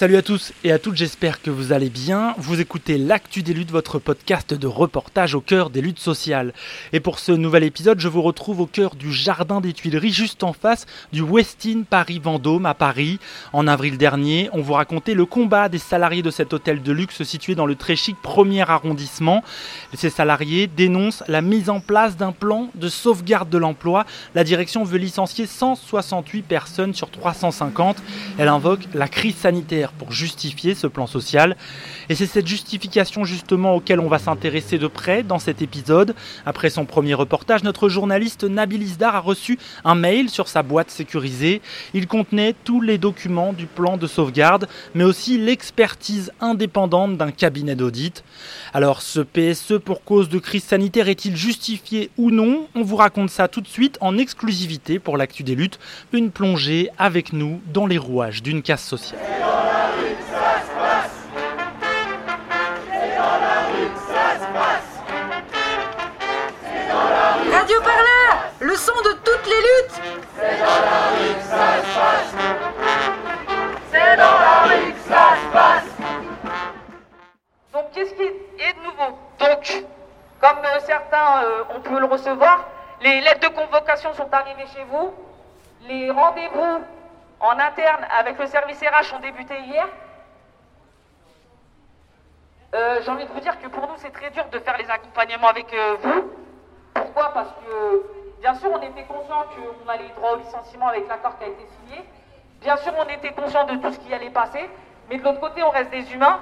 Salut à tous et à toutes, j'espère que vous allez bien. Vous écoutez L'Actu des luttes, votre podcast de reportage au cœur des luttes sociales. Et pour ce nouvel épisode, je vous retrouve au cœur du Jardin des Tuileries, juste en face du Westin Paris-Vendôme à Paris. En avril dernier, on vous racontait le combat des salariés de cet hôtel de luxe situé dans le très chic premier arrondissement. Ces salariés dénoncent la mise en place d'un plan de sauvegarde de l'emploi. La direction veut licencier 168 personnes sur 350. Elle invoque la crise sanitaire pour justifier ce plan social. Et c'est cette justification justement auquel on va s'intéresser de près dans cet épisode. Après son premier reportage, notre journaliste Nabil Isdar a reçu un mail sur sa boîte sécurisée. Il contenait tous les documents du plan de sauvegarde, mais aussi l'expertise indépendante d'un cabinet d'audit. Alors ce PSE pour cause de crise sanitaire est-il justifié ou non? On vous raconte ça tout de suite en exclusivité pour l'actu des luttes. Une plongée avec nous dans les rouages d'une casse sociale. Le son de toutes les luttes. Donc qu'est-ce qui est de nouveau? Donc, comme euh, certains euh, ont pu le recevoir, les lettres de convocation sont arrivées chez vous. Les rendez-vous en interne avec le service RH ont débuté hier. Euh, J'ai envie de vous dire que pour nous c'est très dur de faire les accompagnements avec euh, vous. Pourquoi? Parce que, bien sûr, on était conscient qu'on allait droit au licenciement avec l'accord qui a été signé. Bien sûr, on était conscient de tout ce qui allait passer. Mais de l'autre côté, on reste des humains.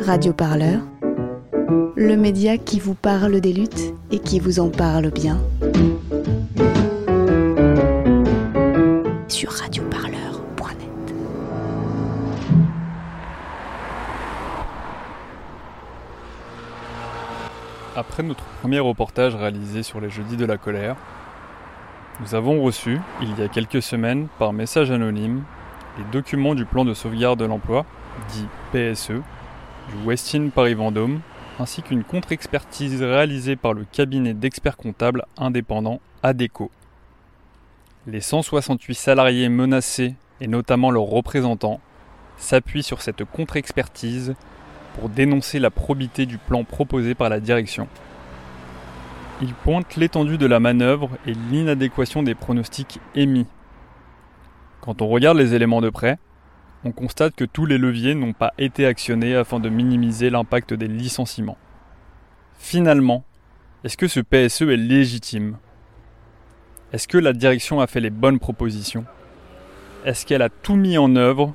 Radio Parleur, le média qui vous parle des luttes et qui vous en parle bien. Sur radioparleur.net. Après notre premier reportage réalisé sur les jeudis de la colère, nous avons reçu, il y a quelques semaines, par message anonyme, les documents du plan de sauvegarde de l'emploi, dit PSE, du Westin Paris-Vendôme, ainsi qu'une contre-expertise réalisée par le cabinet d'experts comptables indépendant ADECO. Les 168 salariés menacés, et notamment leurs représentants, s'appuient sur cette contre-expertise pour dénoncer la probité du plan proposé par la direction. Il pointe l'étendue de la manœuvre et l'inadéquation des pronostics émis. Quand on regarde les éléments de près, on constate que tous les leviers n'ont pas été actionnés afin de minimiser l'impact des licenciements. Finalement, est-ce que ce PSE est légitime? Est-ce que la direction a fait les bonnes propositions? Est-ce qu'elle a tout mis en œuvre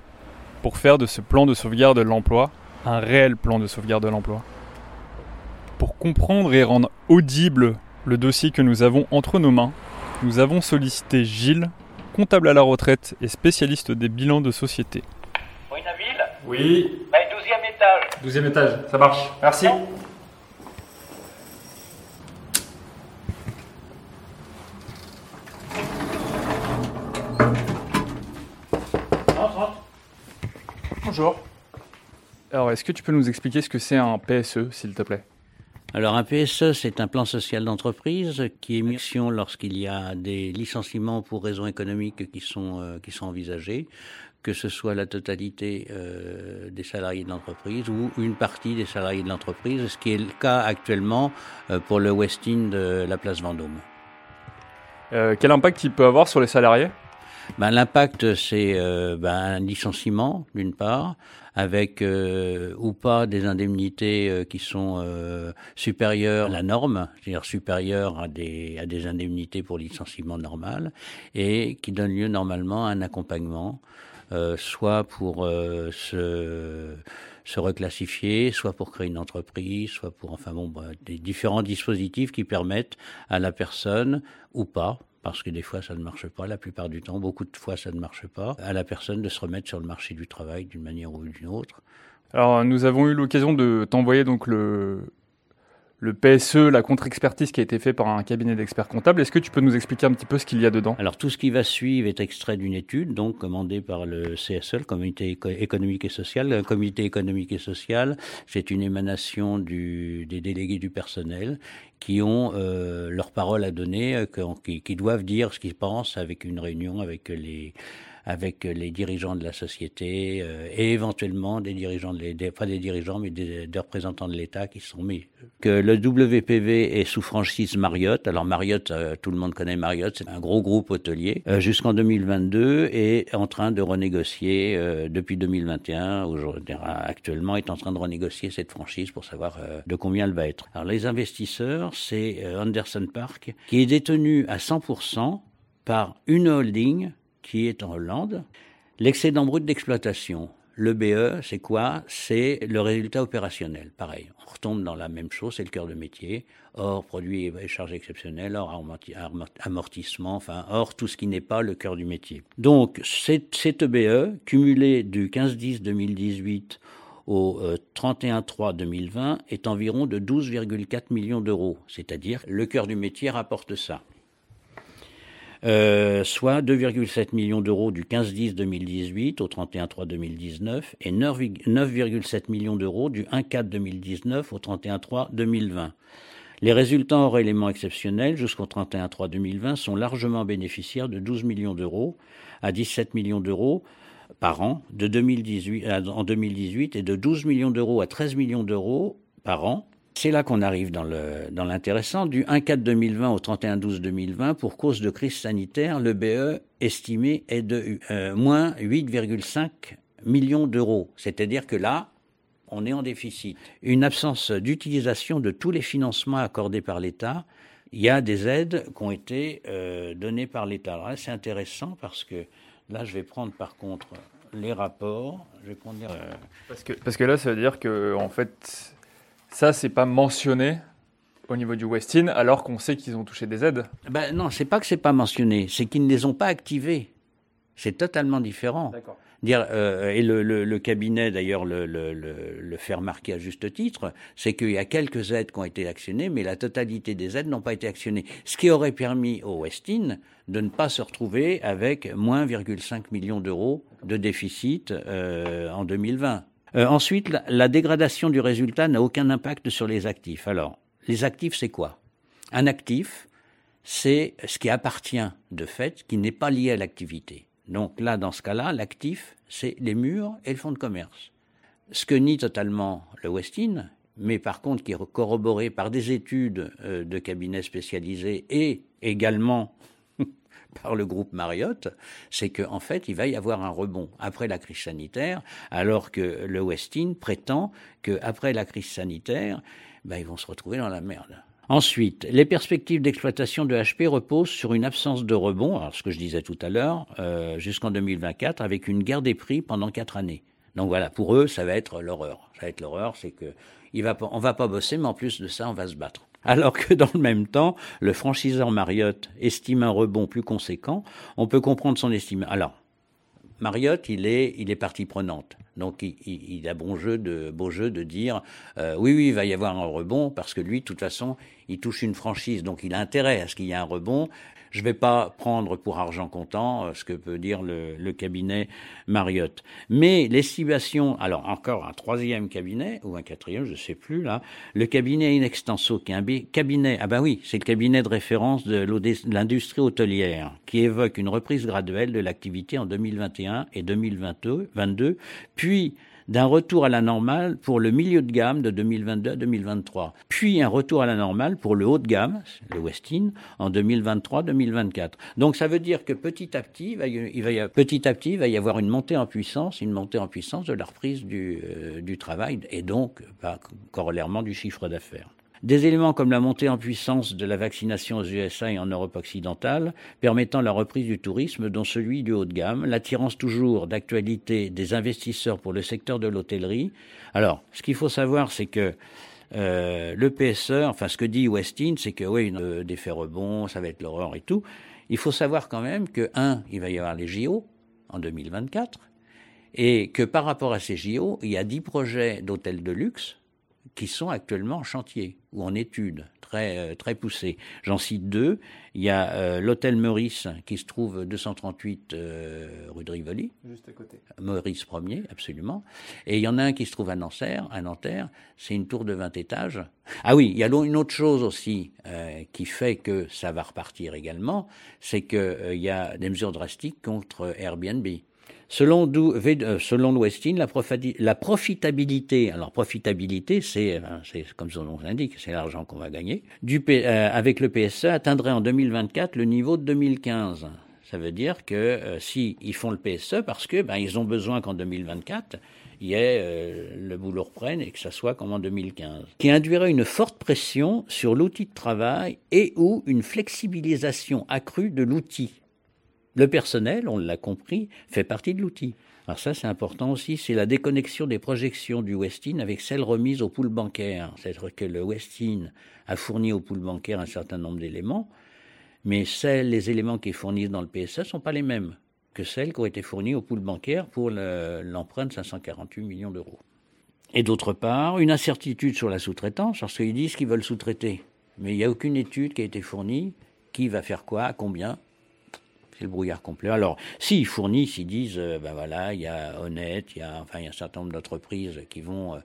pour faire de ce plan de sauvegarde de l'emploi un réel plan de sauvegarde de l'emploi. Pour comprendre et rendre audible le dossier que nous avons entre nos mains, nous avons sollicité Gilles, comptable à la retraite et spécialiste des bilans de société. Oui, Nabil Oui, Bah, 12e étage. 12 étage, ça marche. Merci. Bonjour. Alors, est-ce que tu peux nous expliquer ce que c'est un PSE, s'il te plaît? Alors un PSE, c'est un plan social d'entreprise qui est mis action lorsqu'il y a des licenciements pour raisons économiques qui sont, euh, qui sont envisagés, que ce soit la totalité euh, des salariés de l'entreprise ou une partie des salariés de l'entreprise, ce qui est le cas actuellement euh, pour le Westin de la place Vendôme. Quel impact il peut avoir sur les salariés? Ben, L'impact, c'est euh, ben, un licenciement, d'une part, avec euh, ou pas des indemnités euh, qui sont euh, supérieures à la norme, c'est-à-dire supérieures à des, à des indemnités pour licenciement normal, et qui donnent lieu normalement à un accompagnement, euh, soit pour euh, se se reclassifier, soit pour créer une entreprise, soit pour, enfin bon, bah, des différents dispositifs qui permettent à la personne, ou pas, parce que des fois ça ne marche pas, la plupart du temps, beaucoup de fois ça ne marche pas, à la personne de se remettre sur le marché du travail d'une manière ou d'une autre. Alors, nous avons eu l'occasion de t'envoyer donc le, le PSE, la contre-expertise qui a été faite par un cabinet d'experts comptables. Est-ce que tu peux nous expliquer un petit peu ce qu'il y a dedans? Alors tout ce qui va suivre est extrait d'une étude, donc commandée par le CSE, le Comité éco économique et social. Le Comité économique et social, c'est une émanation du, des délégués du personnel qui ont euh, leur parole à donner, euh, qui, qui doivent dire ce qu'ils pensent avec une réunion avec les avec les dirigeants de la société euh, et éventuellement des dirigeants, pas des dirigeants, mais des, représentants de l'État qui sont mis. Que le WPV est sous franchise Marriott. Alors Marriott, euh, tout le monde connaît Marriott, c'est un gros groupe hôtelier. Euh, Jusqu'en 2022 est en train de renégocier euh, depuis 2021. Aujourd'hui, actuellement, est en train de renégocier cette franchise pour savoir euh, de combien elle va être. Alors les investisseurs, c'est euh, Anderson Park, qui est détenu à 100% par une holding qui est en Hollande. L'excédent brut d'exploitation, le BE, c'est quoi? C'est le résultat opérationnel. Pareil, on retombe dans la même chose, c'est le cœur de métier. Or, produit et charges exceptionnelles, or amortissement, enfin, or tout ce qui n'est pas le cœur du métier. Donc, cette BE, cumulé du 15-10-2018 au euh, 31-3-2020, est environ de 12,4 millions d'euros. C'est-à-dire, le cœur du métier rapporte ça. Euh, soit 2,7 millions d'euros du 15-10-2018 au 31-3-2019 et 9,7 millions d'euros du 1-4-2019 au 31-3-2020. Les résultats hors éléments exceptionnels jusqu'au 31-3-2020 sont largement bénéficiaires de 12 millions d'euros à 17 millions d'euros par an de 2018, en 2018 et de 12 millions d'euros à 13 millions d'euros par an c'est là qu'on arrive dans l'intéressant. Du 1-4-2020 au 31-12-2020, pour cause de crise sanitaire, le BE estimé est de euh, moins 8,5 millions d'euros. C'est-à-dire que là, on est en déficit. Une absence d'utilisation de tous les financements accordés par l'État. Il y a des aides qui ont été euh, données par l'État. Alors là, c'est intéressant parce que là, je vais prendre par contre les rapports. Je vais prendre. Euh... Parce, que, parce que là, ça veut dire que, en fait, ça, c'est pas mentionné au niveau du Westin, alors qu'on sait qu'ils ont touché des aides. Ben non, c'est pas que c'est pas mentionné, c'est qu'ils ne les ont pas activés. C'est totalement différent. D'accord. Dire euh, et le, le, le cabinet d'ailleurs le, fait remarquer à juste titre, c'est qu'il y a quelques aides qui ont été actionnées, mais la totalité des aides n'ont pas été actionnées. Ce qui aurait permis au Westin de ne pas se retrouver avec moins 1,5 millions d'euros de déficit euh, en 2020. Euh, ensuite, la, la, dégradation du résultat n'a aucun impact sur les actifs. Alors, les actifs, c'est quoi? Un actif, c'est ce qui appartient de fait, qui n'est pas lié à l'activité. Donc là, dans ce cas-là, l'actif, c'est les murs et le fonds de commerce. Ce que nie totalement le Westin, mais par contre qui est corroboré par des études euh, de cabinets spécialisés et également par le groupe Marriott, c'est qu'en en fait, il va y avoir un rebond après la crise sanitaire, alors que le Westin prétend qu'après la crise sanitaire, ben, ils vont se retrouver dans la merde. Ensuite, les perspectives d'exploitation de HP reposent sur une absence de rebond, alors ce que je disais tout à l'heure, euh, jusqu'en 2024, avec une guerre des prix pendant quatre années. Donc voilà, pour eux, ça va être l'horreur. Ça va être l'horreur, c'est que il va, on va pas bosser, mais en plus de ça, on va se battre. Alors que dans le même temps, le franchiseur Marriott estime un rebond plus conséquent. On peut comprendre son estime. Alors, Marriott, il est, il est partie prenante. Donc, il, a bon jeu de, beau jeu de dire euh, oui, oui, il va y avoir un rebond parce que lui, de toute façon, il touche une franchise, donc il a intérêt à ce qu'il y ait un rebond. Je ne vais pas prendre pour argent comptant euh, ce que peut dire le, le cabinet Marriott. Mais l'estimation, alors encore un troisième cabinet, ou un quatrième, je ne sais plus là, le cabinet Inextenso, qui est un cabinet, ah ben oui, c'est le cabinet de référence de l'industrie hôtelière, qui évoque une reprise graduelle de l'activité en 2021 et 2022, 22, puis d'un retour à la normale pour le milieu de gamme de 2022 à 2023, puis un retour à la normale pour le haut de gamme, le Westin, en 2023-2024. Donc ça veut dire que petit à petit, il va, y, y, petit à petit, il va y avoir une montée en puissance, une montée en puissance de la reprise du, euh, travail et donc, bah, corollairement, du chiffre d'affaires. Des éléments comme la montée en puissance de la vaccination aux USA et en Europe occidentale, permettant la reprise du tourisme, dont celui du haut de gamme, l'attirance toujours d'actualité des investisseurs pour le secteur de l'hôtellerie. Alors, ce qu'il faut savoir, c'est que euh, le PSE, enfin ce que dit Westin, c'est que oui, euh, des faits rebonds, ça va être l'horreur et tout. Il faut savoir quand même que, un, il va y avoir les JO en 2024, et que par rapport à ces JO, il y a dix projets d'hôtels de luxe qui sont actuellement en chantier ou en études très, euh, très poussées. J'en cite deux. Il y a euh, l'hôtel Meurice qui se trouve 238 euh, rue de Rivoli. Juste à côté. Meurice premier, absolument. Et il y en a un qui se trouve à Nanterre. À Nanterre, c'est une tour de 20 étages. Ah oui, il y a une autre chose aussi euh, qui fait que ça va repartir également, c'est qu'il euh, y a des mesures drastiques contre Airbnb. Selon, euh, selon Westin, la, profitabilité, alors profitabilité, c'est comme son nom l'indique, c'est l'argent qu'on va gagner, euh, avec le PSE atteindrait en 2024 le niveau de 2015. Ça veut dire que euh, si ils font le PSE, parce que ben, ils ont besoin qu'en 2024, il y ait euh, le boulot reprenne et que ça soit comme en 2015, qui induirait une forte pression sur l'outil de travail et ou une flexibilisation accrue de l'outil. Le personnel, on l'a compris, fait partie de l'outil. Alors ça, c'est important aussi, c'est la déconnexion des projections du Westin avec celles remises au pool bancaire. C'est-à-dire que le Westin a fourni au pool bancaire un certain nombre d'éléments, mais celles, les éléments qui fournissent dans le PSE ne sont pas les mêmes que celles qui ont été fournies au pool bancaire pour l'emprunt de 548 millions d'euros. Et d'autre part, une incertitude sur la sous-traitance, parce qu'ils disent qu'ils veulent sous-traiter. Mais il n'y a aucune étude qui a été fournie. Qui va faire quoi, à combien c'est le brouillard complet. Alors, s'ils fournissent, ils disent, euh, ben voilà, il y a Honnête, il y a, enfin, il y a un certain nombre d'entreprises qui vont, euh,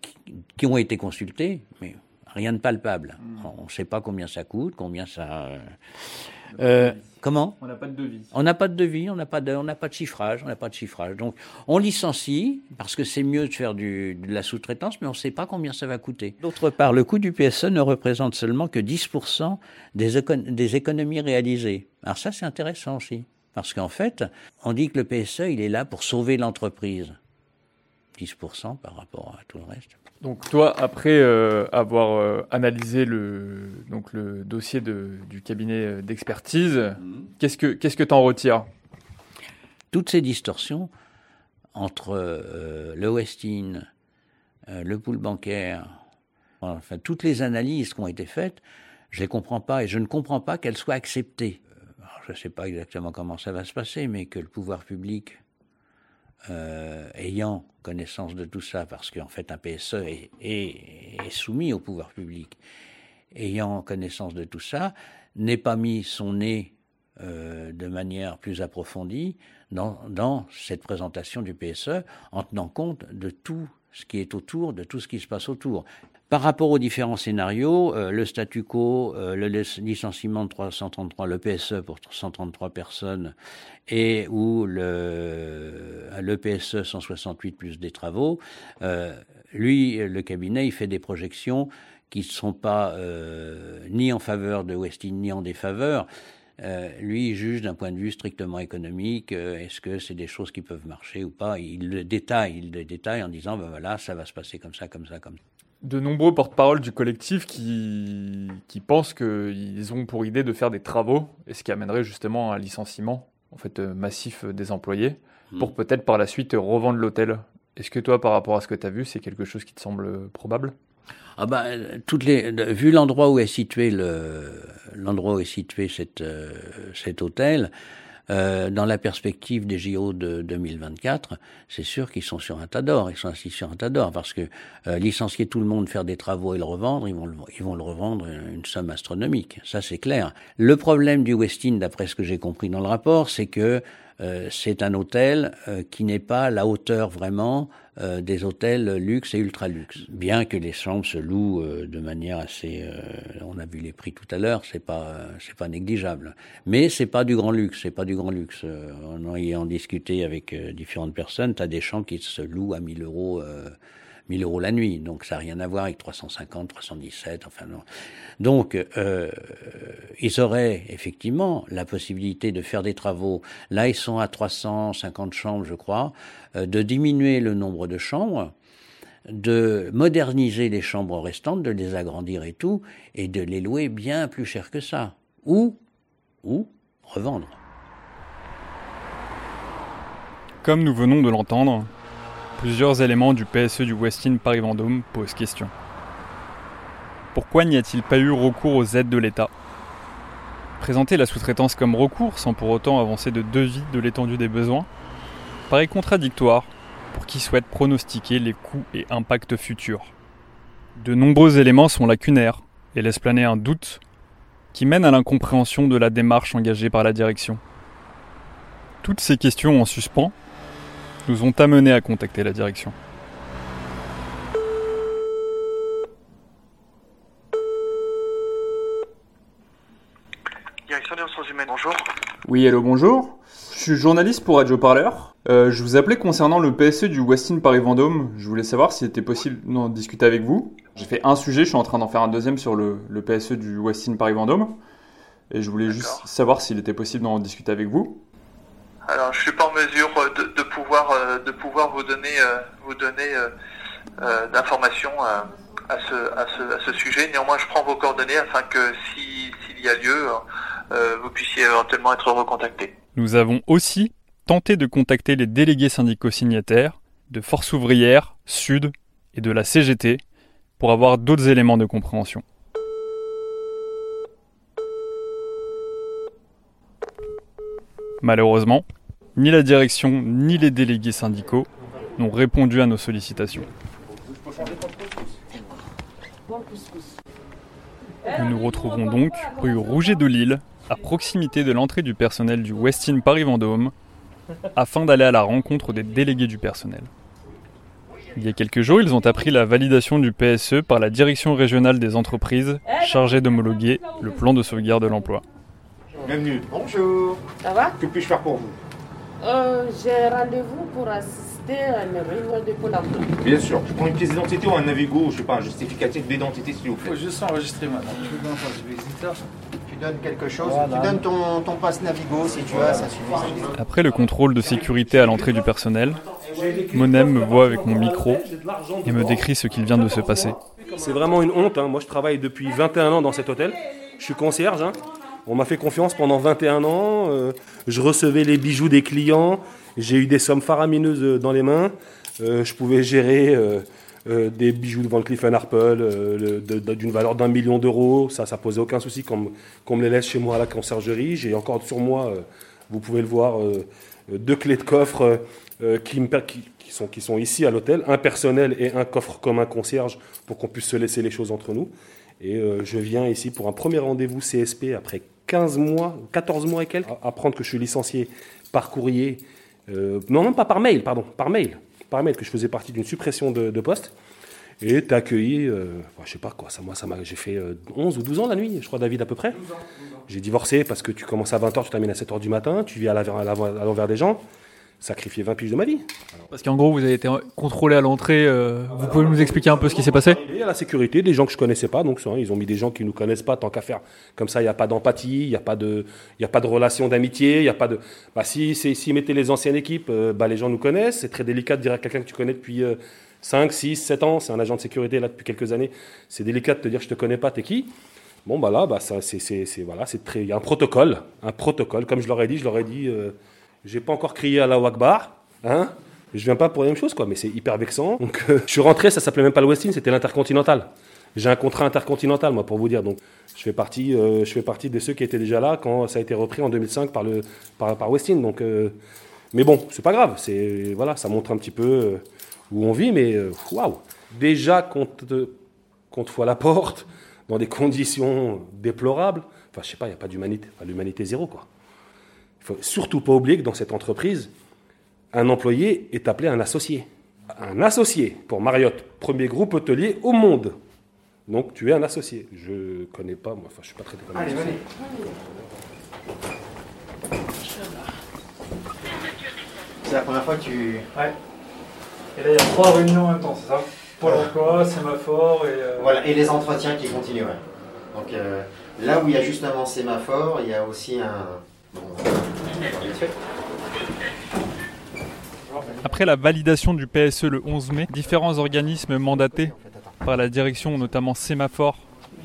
qui, qui, ont été consultées, mais rien de palpable. Mmh. On ne sait pas combien ça coûte, combien ça. Euh, comment On n'a pas de devis. On n'a pas de devis, on n'a pas de, on n'a pas de chiffrage, on n'a pas de chiffrage. Donc, on licencie parce que c'est mieux de faire du, de la sous-traitance, mais on ne sait pas combien ça va coûter. D'autre part, le coût du PSE ne représente seulement que 10% des, écon des économies réalisées. Alors ça, c'est intéressant aussi, parce qu'en fait, on dit que le PSE, il est là pour sauver l'entreprise. 10% par rapport à tout le reste. Donc toi, après euh, avoir euh, analysé le, donc le dossier de, du cabinet d'expertise, mmh. qu'est-ce que qu'est-ce que tu en retires? Toutes ces distorsions entre euh, le Westin, euh, le pool bancaire, enfin toutes les analyses qui ont été faites, je les comprends pas et je ne comprends pas qu'elles soient acceptées. Alors, je ne sais pas exactement comment ça va se passer, mais que le pouvoir public euh, ayant connaissance de tout ça, parce qu'en fait un PSE est, soumis au pouvoir public, ayant connaissance de tout ça, n'ait pas mis son nez euh, de manière plus approfondie dans cette présentation du PSE, en tenant compte de tout ce qui est autour, de tout ce qui se passe autour. Par rapport aux différents scénarios, euh, le statu quo, euh, le licenciement de 333, le PSE pour 133 personnes, et ou le, le PSE 168 plus des travaux, euh, lui, le cabinet, il fait des projections qui ne sont pas ni en faveur de Westin ni en défaveur. Euh, lui, il juge d'un point de vue strictement économique, euh, est-ce que c'est des choses qui peuvent marcher ou pas Il le détaille, il le détaille en disant, ben voilà, ça va se passer comme ça, comme ça, comme ça de nombreux porte-parole du collectif qui, qui pensent qu'ils ont pour idée de faire des travaux, et ce qui amènerait justement à un licenciement en fait, massif des employés, mmh. pour peut-être par la suite revendre l'hôtel. Est-ce que toi, par rapport à ce que tu as vu, c'est quelque chose qui te semble probable? Ah bah, toutes les, vu l'endroit où est situé le, l'endroit où est situé cette, euh, cet hôtel, euh, dans la perspective des JO de 2024, c'est sûr qu'ils sont sur un tas d'or, ils sont assis sur un tas d'or, parce que euh, licencier tout le monde, faire des travaux et le revendre, ils vont le, ils vont le revendre une somme astronomique, ça c'est clair. Le problème du Westin, d'après ce que j'ai compris dans le rapport, c'est que c'est un hôtel euh, qui n'est pas à la hauteur vraiment euh, des hôtels luxe et ultra luxe. Bien que les chambres se louent euh, de manière assez, euh, on a vu les prix tout à l'heure, c'est pas c'est pas négligeable. Mais c'est pas du grand luxe, c'est pas du grand luxe. Euh, en ayant discuté avec euh, différentes personnes, tu as des chambres qui se louent à 1000 euros. Euh, 1000 euros la nuit, donc ça n'a rien à voir avec 350, 317, enfin non. Donc, euh, ils auraient effectivement la possibilité de faire des travaux. Là, ils sont à 350 chambres, je crois, euh, de diminuer le nombre de chambres, de moderniser les chambres restantes, de les agrandir et tout, et de les louer bien plus cher que ça. Ou, ou revendre. Comme nous venons de l'entendre, plusieurs éléments du PSE du Westin Paris-Vendôme posent question. Pourquoi n'y a-t-il pas eu recours aux aides de l'État? Présenter la sous-traitance comme recours sans pour autant avancer de devis de l'étendue des besoins paraît contradictoire pour qui souhaite pronostiquer les coûts et impacts futurs. De nombreux éléments sont lacunaires et laissent planer un doute qui mène à l'incompréhension de la démarche engagée par la direction. Toutes ces questions en suspens nous ont amenés à contacter la direction. Direction des ressources humaines, bonjour. Oui, hello, bonjour. Je suis journaliste pour Radio Parleur. Euh, je vous appelais concernant le PSE du Westin Paris-Vendôme. Je voulais savoir s'il était possible d'en discuter avec vous. J'ai fait un sujet, je suis en train d'en faire un deuxième sur le, le PSE du Westin Paris-Vendôme. Et je voulais juste savoir s'il était possible d'en discuter avec vous. Alors, je suis pas en mesure euh, de, de pouvoir euh, de pouvoir vous donner euh, vous donner d'informations à, à ce, à, ce, à ce sujet. Néanmoins, je prends vos coordonnées afin que si- s'il y a lieu, vous puissiez éventuellement être recontacté. Nous avons aussi tenté de contacter les délégués syndicaux signataires de Force ouvrière, Sud et de la CGT pour avoir d'autres éléments de compréhension. Malheureusement, ni la direction ni les délégués syndicaux n'ont répondu à nos sollicitations. Nous nous retrouvons donc rue Rouget de Lille, à proximité de l'entrée du personnel du Westin Paris-Vendôme, afin d'aller à la rencontre des délégués du personnel. Il y a quelques jours, ils ont appris la validation du PSE par la Direction régionale des entreprises chargée d'homologuer le plan de sauvegarde de l'emploi. Bienvenue. Bonjour. Ça va? Que puis-je faire pour vous? Euh, J'ai rendez-vous pour assister à une réunion de Pôle emploi. Bien sûr. Je prends une pièce d'identité ou un Navigo, je sais pas, un justificatif d'identité s'il vous plaît. faut juste s'enregistrer maintenant. Tu donnes quelque chose, tu donnes ton, ton passe Navigo si tu as, ça suffit. Après le contrôle de sécurité à l'entrée du personnel, Monem me voit avec mon micro et me décrit ce qu'il vient de se passer. C'est vraiment une honte. hein. Moi, je travaille depuis 21 ans dans cet hôtel. Je suis concierge. hein. On m'a fait confiance pendant 21 ans. euh, je recevais les bijoux des clients. J'ai eu des sommes faramineuses euh, dans les mains. Euh, je pouvais gérer des bijoux de Van Cleef Arpels d'une valeur d'un million d'euros. Ça, ça posait aucun souci qu'on me- les laisse chez moi à la conciergerie. J'ai encore sur moi, vous pouvez le voir, deux clés de coffre qui, sont, ici à l'hôtel, un personnel et un coffre comme un concierge pour qu'on puisse se laisser les choses entre nous. Et je viens ici pour un premier rendez-vous CSP après 15 mois, 14 mois et quelques, à- apprendre que je suis licencié par courrier, euh, non, non, pas par mail, pardon, par mail, par mail, que je faisais partie d'une suppression de, de poste. Et t'as accueilli, euh, enfin, je sais pas quoi, ça, moi, ça m'a, j'ai fait euh, 11 ou 12 ans la nuit, je crois, David, à peu près. J'ai divorcé parce que tu commences à 20h, tu termines à 7h du matin, tu vis à l'envers des gens, sacrifier 20 piges de ma vie. Parce qu'en gros, vous avez été contrôlé à l'entrée. euh, vous pouvez nous expliquer un peu ce qui s'est passé? Il y a la sécurité, des gens que je connaissais pas, donc ça, ils ont mis des gens qui nous connaissent pas, tant qu'à faire. Comme ça, il n'y a pas d'empathie, il n'y a pas de, il a pas de relation d'amitié, il n'y a pas de. Bah si, c'est- s'ils mettaient les anciennes équipes, euh, bah les gens nous connaissent. C'est très délicat de dire à quelqu'un que tu connais depuis euh, 5, 6, 7 ans. C'est un agent de sécurité là depuis quelques années. C'est délicat de te dire je te connais pas, t'es qui? Bon bah là, bah ça, c'est, voilà, c'est très. Il y a un protocole, un protocole. Comme je leur ai dit, je leur ai dit, euh, j'ai pas encore crié à la Wakbar, hein je viens pas pour la même chose, quoi, mais c'est hyper vexant. Donc, euh, je suis rentré, ça s'appelait même pas le Westin, c'était l'Intercontinental. J'ai un contrat intercontinental, moi, pour vous dire. Donc, je fais partie, euh, je fais partie de ceux qui étaient déjà là quand ça a été repris en 2005 par le, par, par Westin. Donc, euh, mais bon, c'est pas grave. C'est voilà, ça montre un petit peu où on vit, mais waouh. Déjà qu'on te, qu'on te la porte dans des conditions déplorables. Enfin, je sais pas, il n'y a pas d'humanité. Enfin, l'humanité zéro, quoi. Il faut surtout pas oublier que dans cette entreprise, un employé est appelé un associé. Un associé pour Marriott, premier groupe hôtelier au monde. Donc tu es un associé. Je connais pas, moi, enfin je suis pas comme un Allez, associé. C'est la première fois que tu. Ouais. Et là, il y a trois réunions en même temps, c'est ça? Pôle emploi, sémaphore et. euh, Voilà, et les entretiens qui continuent, ouais. Donc euh, là où il y a justement sémaphore, il y a aussi un. Après la validation du PSE le 11 mai, différents organismes mandatés par la direction, notamment Sémaphore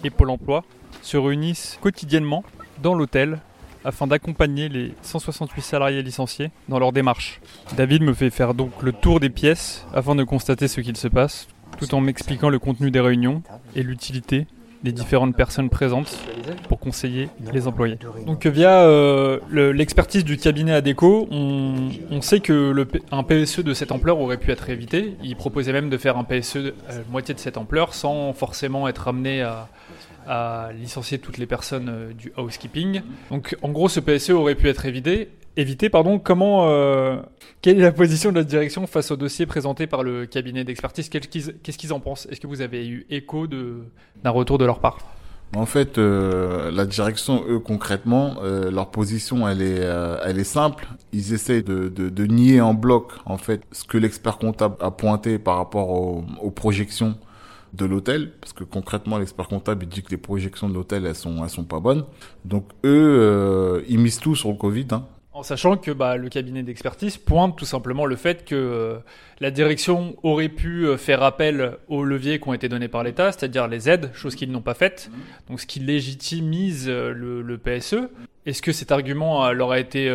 et Pôle emploi, se réunissent quotidiennement dans l'hôtel afin d'accompagner les 168 salariés licenciés dans leur démarche. David me fait faire donc le tour des pièces afin de constater ce qu'il se passe, tout en m'expliquant le contenu des réunions et l'utilité des différentes personnes présentes pour conseiller les employés. Donc via euh, le- l'expertise du cabinet ADECO, on, on sait que un PSE de cette ampleur aurait pu être évité. Il proposait même de faire un PSE de euh, moitié de cette ampleur sans forcément être amené à, licencier toutes les personnes euh, du housekeeping. Donc en gros, ce PSE aurait pu être évité. Évité, pardon. Comment, euh, quelle est la position de la direction face au dossier présenté par le cabinet d'expertise? Qu'est-ce qu'ils qu'est-ce qu'ils en pensent? Est-ce que vous avez eu écho d'un retour de leur part? En fait, euh, la direction, eux, concrètement, euh, leur position, elle est, euh, elle est simple. Ils essaient de, de, de nier en bloc, en fait, ce que l'expert comptable a pointé par rapport aux, aux projections de l'hôtel, parce que concrètement, l'expert comptable, il dit que les projections de l'hôtel, elles sont, elles sont pas bonnes. Donc, eux, euh, ils misent tout sur le Covid. Hein. Sachant que bah, le cabinet d'expertise pointe tout simplement le fait que euh, la direction aurait pu euh, faire appel aux leviers qui ont été donnés par l'État, c'est-à-dire les aides, chose qu'ils n'ont pas faite, donc ce qui légitimise euh, le, PSE. Est-ce que cet argument leur a été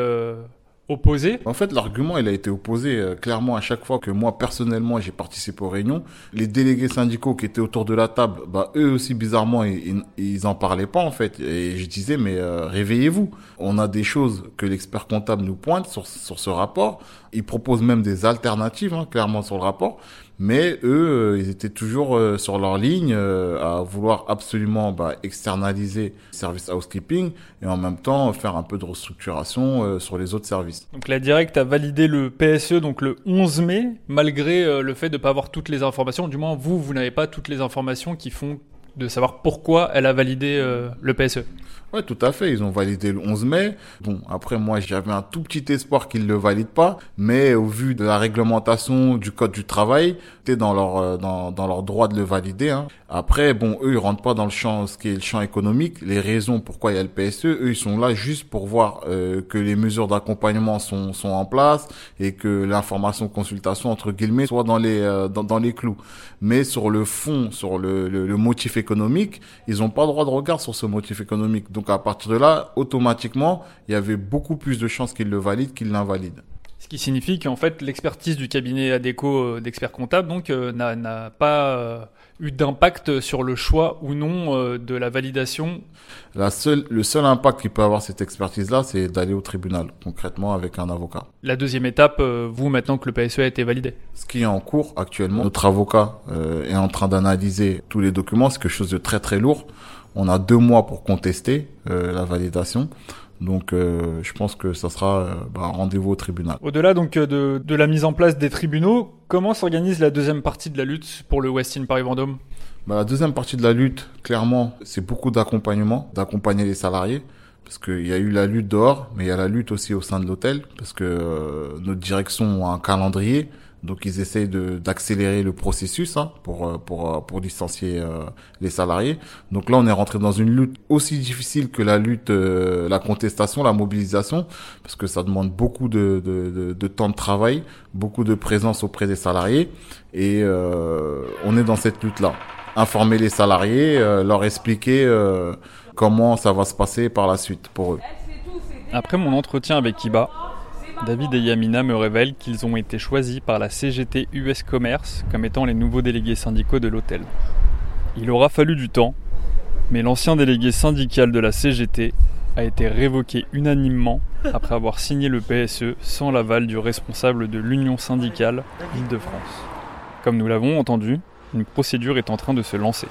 En fait, l'argument, il a été opposé euh, clairement à chaque fois que moi, personnellement, j'ai participé aux réunions. Les délégués syndicaux qui étaient autour de la table, bah, eux aussi, bizarrement, ils, ils, en parlaient pas, en fait. Et je disais, mais euh, réveillez-vous. On a des choses que l'expert comptable nous pointe sur, sur ce rapport. Ils proposent même des alternatives, hein, clairement, sur le rapport. Mais eux, euh, ils étaient toujours euh, sur leur ligne euh, à vouloir absolument bah, externaliser le service housekeeping et en même temps faire un peu de restructuration sur les autres services. Donc la Direct a validé le PSE donc le 11 mai, malgré le fait de ne pas avoir toutes les informations. Du moins, vous, vous n'avez pas toutes les informations qui font de savoir pourquoi elle a validé le PSE. Ouais, tout à fait. Ils ont validé le 11 mai. Bon, après, moi, j'avais un tout petit espoir qu'ils le valident pas. Mais au vu de la réglementation du code du travail, dans leur, euh, dans, dans leur droit de le valider. Hein. Après, bon, eux, ils rentrent pas dans le champ, ce qui est le champ économique. Les raisons pourquoi il y a le PSE, eux, ils sont là juste pour voir euh, que les mesures d'accompagnement sont, sont en place et que l'information consultation, entre guillemets, soit dans les, euh, dans, dans les clous. Mais sur le fond, sur le, le, le motif économique, ils ont pas droit de regard sur ce motif économique. Donc, à partir de là, automatiquement, il y avait beaucoup plus de chances qu'ils le valident qu'ils l'invalident. Ce qui signifie qu'en fait, l'expertise du cabinet ADECO euh, d'experts comptables donc euh, n'a pas euh, eu d'impact sur le choix ou non de la validation. La seule, le seul impact qu'il peut avoir cette expertise-là, c'est d'aller au tribunal, concrètement avec un avocat. La deuxième étape, vous, maintenant que le PSE a été validé. Ce qui est en cours actuellement, notre avocat euh, est en train d'analyser tous les documents, c'est quelque chose de très très lourd. On a deux mois pour contester euh, la validation. Donc, euh, je pense que ça sera euh, bah, rendez-vous au tribunal. Au-delà donc euh, de, de la mise en place des tribunaux, comment s'organise la deuxième partie de la lutte pour le Westin Paris-Vendôme? Bah, la deuxième partie de la lutte, clairement, c'est beaucoup d'accompagnement, d'accompagner les salariés. Parce qu'il y a eu la lutte dehors, mais il y a la lutte aussi au sein de l'hôtel, parce que euh, notre direction a un calendrier, donc ils essayent d'accélérer le processus hein, pour euh, pour euh, pour licencier euh, les salariés. Donc là, on est rentré dans une lutte aussi difficile que la lutte, euh, la contestation, la mobilisation, parce que ça demande beaucoup de de, de, temps de travail, beaucoup de présence auprès des salariés, et euh, on est dans cette lutte là. Informer les salariés, euh, leur expliquer comment ça va se passer par la suite pour eux. Après mon entretien avec Kiba, David et Yamina me révèlent qu'ils ont été choisis par la CGT US Commerce comme étant les nouveaux délégués syndicaux de l'hôtel. Il aura fallu du temps, mais l'ancien délégué syndical de la CGT a été révoqué unanimement après avoir signé le PSE sans l'aval du responsable de l'Union syndicale Île-de-France. Comme nous l'avons entendu, une procédure est en train de se lancer.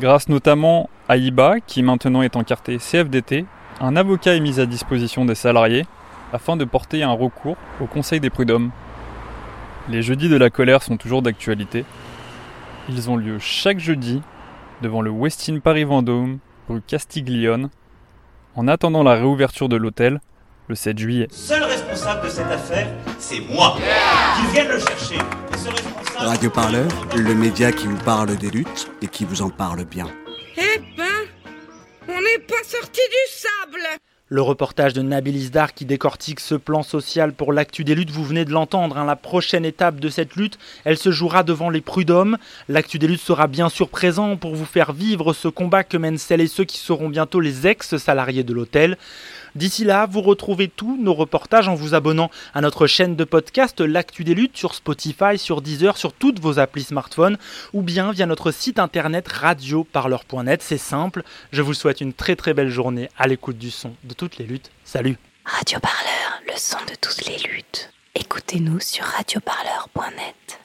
Grâce notamment à IBA, qui maintenant est encarté CFDT, un avocat est mis à disposition des salariés afin de porter un recours au Conseil des prud'hommes. Les jeudis de la colère sont toujours d'actualité. Ils ont lieu chaque jeudi devant le Westin Paris Vendôme, rue Castiglione, en attendant la réouverture de l'hôtel le 7 juillet. Seul responsable de cette affaire, c'est moi. Qu'ils viennent le chercher. Et ce responsable... Radio Parleur, le média qui vous parle des luttes et qui vous en parle bien. Eh ben, on n'est pas sorti du sable Le reportage de Nabil Isdar qui décortique ce plan social pour l'actu des luttes, vous venez de l'entendre. hein. la prochaine étape de cette lutte, elle se jouera devant les prud'hommes. L'actu des luttes sera bien sûr présent pour vous faire vivre ce combat que mènent celles et ceux qui seront bientôt les ex-salariés de l'hôtel. D'ici là, vous retrouvez tous nos reportages en vous abonnant à notre chaîne de podcast L'actu des luttes sur Spotify, sur Deezer, sur toutes vos applis smartphones ou bien via notre site internet radioparleur.net. C'est simple. Je vous souhaite une très très belle journée à l'écoute du son toutes les luttes. Salut Radio Parleur, le son de toutes les luttes. Écoutez-nous sur radioparleur.net.